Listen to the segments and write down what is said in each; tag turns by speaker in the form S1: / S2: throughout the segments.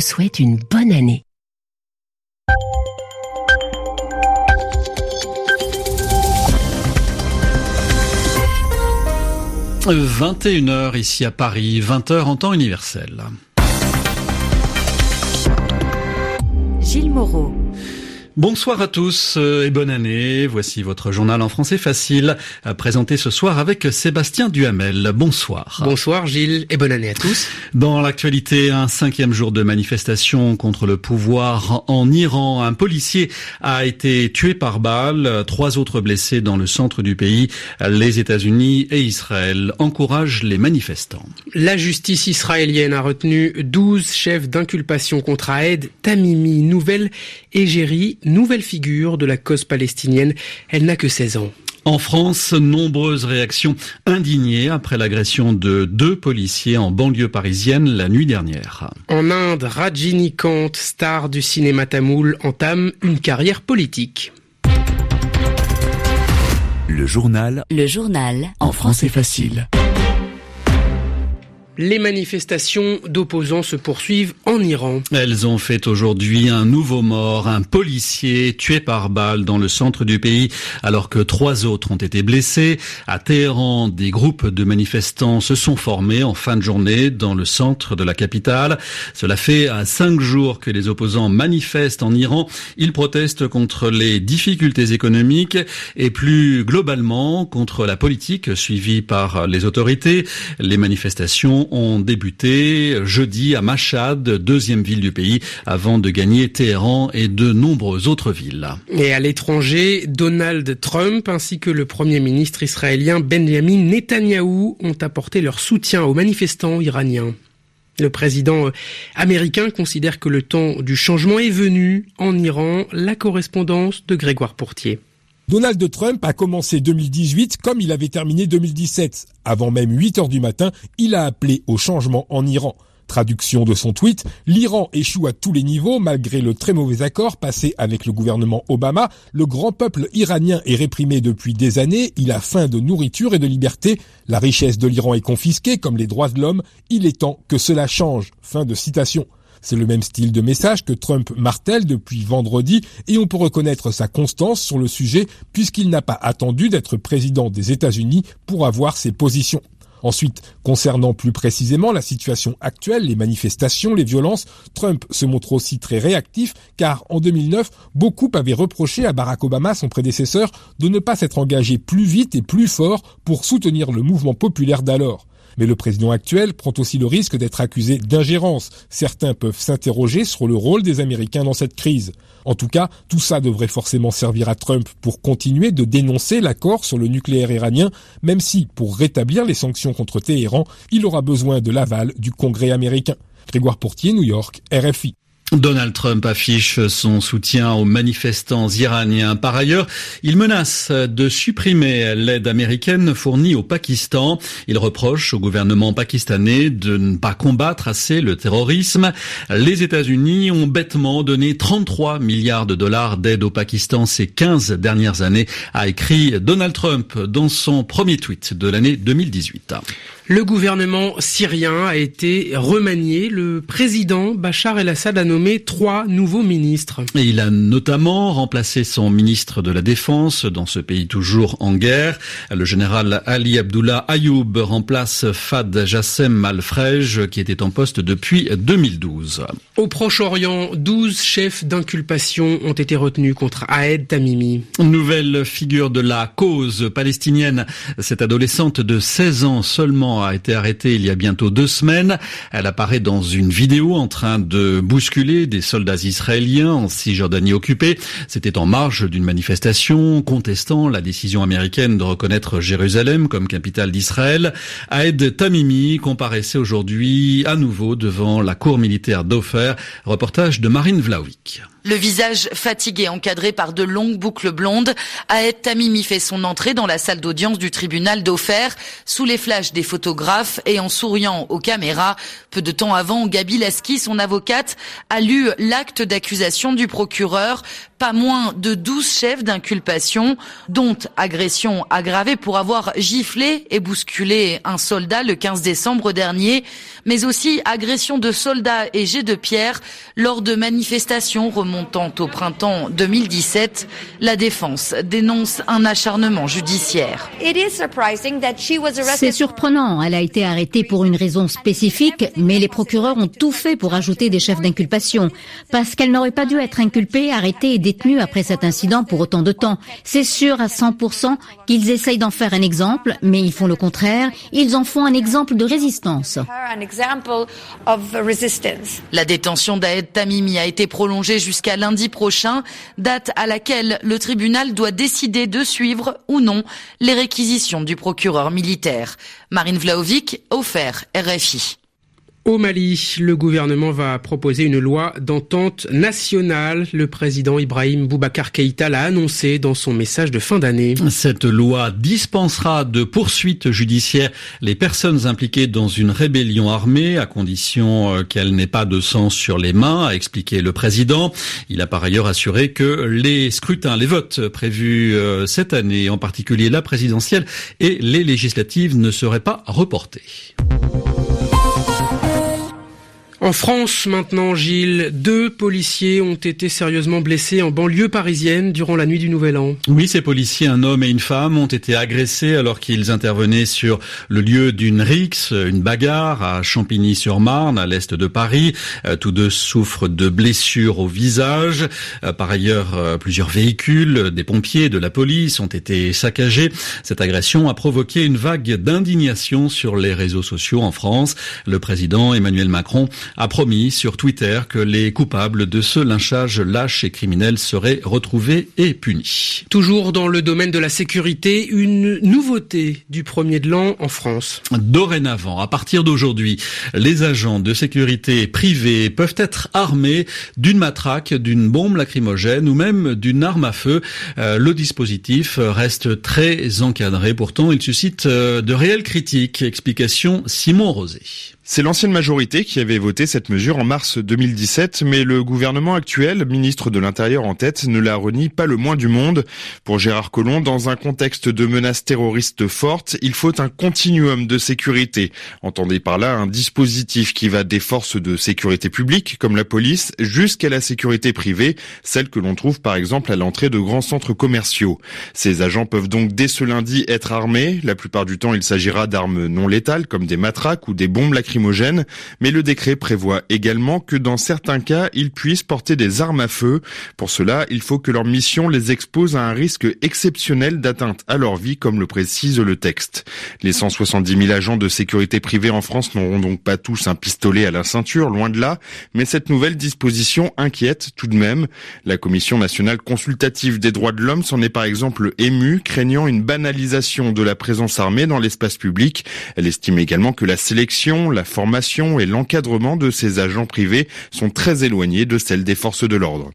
S1: vous souhaite une bonne année.
S2: « 21h ici à Paris, 20h en temps universel.
S1: Gilles Moreau.
S2: Bonsoir à tous euh, et bonne année. Voici votre journal en français facile, présenté ce soir avec Sébastien Duhamel. Bonsoir.
S3: Bonsoir Gilles et bonne année à tous.
S2: Dans l'actualité, un cinquième jour de manifestation contre le pouvoir en Iran. Un policier a été tué par balle, trois autres blessés dans le centre du pays. Les États-Unis et Israël encouragent les manifestants.
S3: La justice israélienne a retenu 12 chefs d'inculpation contre Aed Tamimi, nouvelle égérie nouvelle figure de la cause palestinienne. Elle n'a que 16 ans.
S2: En France, nombreuses réactions indignées après l'agression de deux policiers en banlieue parisienne la nuit dernière.
S3: En Inde, Rajini star du cinéma tamoul, entame une carrière politique.
S4: Le journal.
S1: Le journal.
S4: En français facile.
S3: Les manifestations d'opposants se poursuivent en Iran.
S2: Elles ont fait aujourd'hui un nouveau mort, un policier tué par balle dans le centre du pays, alors que trois autres ont été blessés. À Téhéran, des groupes de manifestants se sont formés en fin de journée dans le centre de la capitale. Cela fait à cinq jours que les opposants manifestent en Iran. Ils protestent contre les difficultés économiques et plus globalement contre la politique suivie par les autorités. Les manifestations ont débuté jeudi à Mashhad, deuxième ville du pays, avant de gagner Téhéran et de nombreuses autres villes.
S3: Et à l'étranger, Donald Trump ainsi que le premier ministre israélien Benjamin Netanyahou ont apporté leur soutien aux manifestants iraniens. Le président euh, américain considère que le temps du changement est venu en Iran. La correspondance de Grégoire Pourtier.
S5: Donald Trump a commencé 2018 comme il avait terminé 2017. Avant même 8 heures du matin, il a appelé au changement en Iran. Traduction de son tweet, l'Iran échoue à tous les niveaux malgré le très mauvais accord passé avec le gouvernement Obama. Le grand peuple iranien est réprimé depuis des années, il a faim de nourriture et de liberté. La richesse de l'Iran est confisquée comme les droits de l'homme. Il est temps que cela change. Fin de citation. C'est le même style de message que Trump martèle depuis vendredi et on peut reconnaître sa constance sur le sujet puisqu'il n'a pas attendu d'être président des États-Unis pour avoir ses positions. Ensuite, concernant plus précisément la situation actuelle, les manifestations, les violences, Trump se montre aussi très réactif car en 2009, beaucoup avaient reproché à Barack Obama, son prédécesseur, de ne pas s'être engagé plus vite et plus fort pour soutenir le mouvement populaire d'alors. Mais le président actuel prend aussi le risque d'être accusé d'ingérence. Certains peuvent s'interroger sur le rôle des Américains dans cette crise. En tout cas, tout ça devrait forcément servir à Trump pour continuer de dénoncer l'accord sur le nucléaire iranien, même si, pour rétablir les sanctions contre Téhéran, il aura besoin de l'aval du Congrès américain. Grégoire Portier, New York, RFI.
S2: Donald Trump affiche son soutien aux manifestants iraniens. Par ailleurs, il menace de supprimer l'aide américaine fournie au Pakistan. Il reproche au gouvernement pakistanais de ne pas combattre assez le terrorisme. Les États-Unis ont bêtement donné 33 milliards de dollars d'aide au Pakistan ces 15 dernières années, a écrit Donald Trump dans son premier tweet de l'année 2018.
S3: Le gouvernement syrien a été remanié. Le président Bachar el-Assad a nommé trois nouveaux ministres.
S2: Et il a notamment remplacé son ministre de la Défense dans ce pays toujours en guerre. Le général Ali Abdullah Ayoub remplace Fad Jassem Al-Frej qui était en poste depuis 2012.
S3: Au Proche-Orient, 12 chefs d'inculpation ont été retenus contre Aed Tamimi.
S2: Nouvelle figure de la cause palestinienne. Cette adolescente de 16 ans seulement a été arrêtée il y a bientôt deux semaines. Elle apparaît dans une vidéo en train de bousculer des soldats israéliens en Cisjordanie occupée. C'était en marge d'une manifestation contestant la décision américaine de reconnaître Jérusalem comme capitale d'Israël. Aed Tamimi comparaissait aujourd'hui à nouveau devant la cour militaire d'Ofer. Reportage de Marine Vlaovic.
S6: Le visage fatigué, encadré par de longues boucles blondes, Aed Tamimi fait son entrée dans la salle d'audience du tribunal d'Ofer, sous les flashs des photographes et en souriant aux caméras. Peu de temps avant, Gabi Lasky, son avocate, a lu l'acte d'accusation du procureur. pas moins de 12 chefs d'inculpation, dont agression aggravée pour avoir giflé et bousculé un soldat le 15 décembre dernier, mais aussi agression de soldats et jets de pierre lors de manifestations remontant au printemps 2017. La défense dénonce un acharnement judiciaire.
S7: C'est surprenant, elle a été arrêtée pour une raison spécifique, mais les procureurs ont tout fait pour ajouter des chefs d'inculpation, parce qu'elle n'aurait pas dû être inculpée, arrêtée et détenue après cet incident pour autant de temps. C'est sûr à 100% qu'ils essayent d'en faire un exemple, mais ils font le contraire, ils en font un exemple de résistance.
S6: La détention d'Aed Tamimi a été prolongée jusqu'à lundi prochain, date à laquelle le tribunal doit décider de suivre ou non les réquisitions du procureur militaire. Marine Vlaovic, offert RFI.
S3: Au Mali, le gouvernement va proposer une loi d'entente nationale. Le président Ibrahim Boubacar Keïta l'a annoncé dans son message de fin d'année.
S2: Cette loi dispensera de poursuites judiciaires les personnes impliquées dans une rébellion armée à condition euh, qu'elle n'ait pas de sang sur les mains, a expliqué le président. Il a par ailleurs assuré que les scrutins, les votes prévus euh, cette année, en particulier la présidentielle et les législatives, ne seraient pas reportés.
S3: En France, maintenant, Gilles, deux policiers ont été sérieusement blessés en banlieue parisienne durant la nuit du Nouvel An.
S2: Oui, ces policiers, un homme et une femme, ont été agressés alors qu'ils intervenaient sur le lieu d'une rixe, une bagarre à Champigny-sur-Marne, à l'est de Paris. Euh, tous deux souffrent de blessures au visage. Euh, par ailleurs, euh, plusieurs véhicules, des pompiers, de la police ont été saccagés. Cette agression a provoqué une vague d'indignation sur les réseaux sociaux en France. Le président Emmanuel Macron a promis sur Twitter que les coupables de ce lynchage lâche et criminel seraient retrouvés et punis.
S3: Toujours dans le domaine de la sécurité, une nouveauté du premier de l'an en France.
S2: Dorénavant, à partir d'aujourd'hui, les agents de sécurité privés peuvent être armés d'une matraque, d'une bombe lacrymogène ou même d'une arme à feu. Euh, le dispositif reste très encadré. Pourtant, il suscite euh, de réelles critiques. Explication Simon Rosé.
S8: C'est l'ancienne majorité qui avait voté cette mesure en mars 2017, mais le gouvernement actuel, ministre de l'Intérieur en tête, ne la renie pas le moins du monde. Pour Gérard Collomb, dans un contexte de menaces terroristes fortes, il faut un continuum de sécurité. Entendez par là un dispositif qui va des forces de sécurité publique, comme la police, jusqu'à la sécurité privée, celle que l'on trouve par exemple à l'entrée de grands centres commerciaux. Ces agents peuvent donc dès ce lundi être armés. La plupart du temps, il s'agira d'armes non létales, comme des matraques ou des bombes lacrymogènes mais le décret prévoit également que dans certains cas, ils puissent porter des armes à feu. Pour cela, il faut que leur mission les expose à un risque exceptionnel d'atteinte à leur vie, comme le précise le texte. Les 170 000 agents de sécurité privée en France n'auront donc pas tous un pistolet à la ceinture, loin de là, mais cette nouvelle disposition inquiète tout de même. La Commission nationale consultative des droits de l'homme s'en est par exemple émue, craignant une banalisation de la présence armée dans l'espace public. Elle estime également que la sélection, la formation et l'encadrement de ces agents privés sont très éloignés de celles des forces de l'ordre.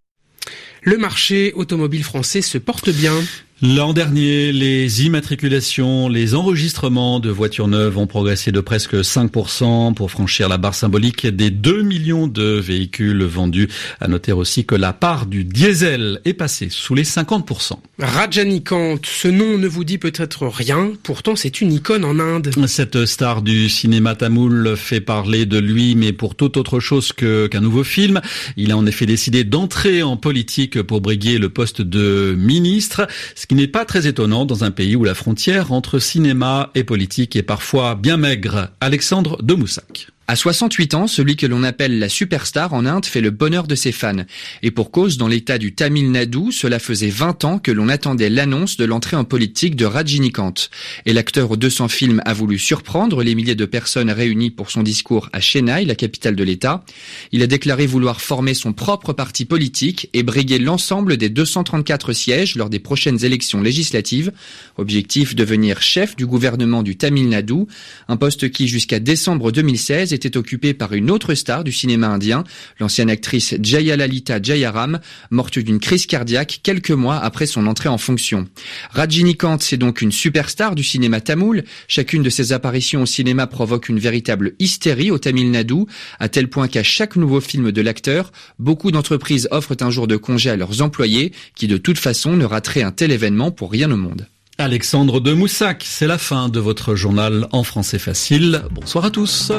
S3: Le marché automobile français se porte bien.
S2: L'an dernier, les immatriculations, les enregistrements de voitures neuves ont progressé de presque 5% pour franchir la barre symbolique des 2 millions de véhicules vendus. À noter aussi que la part du diesel est passée sous les 50%.
S3: Rajanikant, ce nom ne vous dit peut-être rien, pourtant c'est une icône en Inde.
S2: Cette star du cinéma tamoul fait parler de lui, mais pour toute autre chose que, qu'un nouveau film. Il a en effet décidé d'entrer en politique pour briguer le poste de ministre ce qui n'est pas très étonnant dans un pays où la frontière entre cinéma et politique est parfois bien maigre. Alexandre de Moussac.
S9: À 68 ans, celui que l'on appelle la superstar en Inde fait le bonheur de ses fans. Et pour cause, dans l'état du Tamil Nadu, cela faisait 20 ans que l'on attendait l'annonce de l'entrée en politique de Rajinikanth. Et l'acteur aux 200 films a voulu surprendre les milliers de personnes réunies pour son discours à Chennai, la capitale de l'État. Il a déclaré vouloir former son propre parti politique et briguer l'ensemble des 234 sièges lors des prochaines élections législatives. Objectif devenir chef du gouvernement du Tamil Nadu, un poste qui jusqu'à décembre 2016 était occupé par une autre star du cinéma indien, l'ancienne actrice Jayalalita Jayaram, morte d'une crise cardiaque quelques mois après son entrée en fonction. Rajinikanth, c'est donc une superstar du cinéma tamoul. Chacune de ses apparitions au cinéma provoque une véritable hystérie au Tamil Nadu, à tel point qu'à chaque nouveau film de l'acteur, beaucoup d'entreprises offrent un jour de congé à leurs employés, qui de toute façon ne rateraient un tel événement pour rien au monde.
S2: Alexandre de Moussac, c'est la fin de votre journal en français facile. Bonsoir à tous.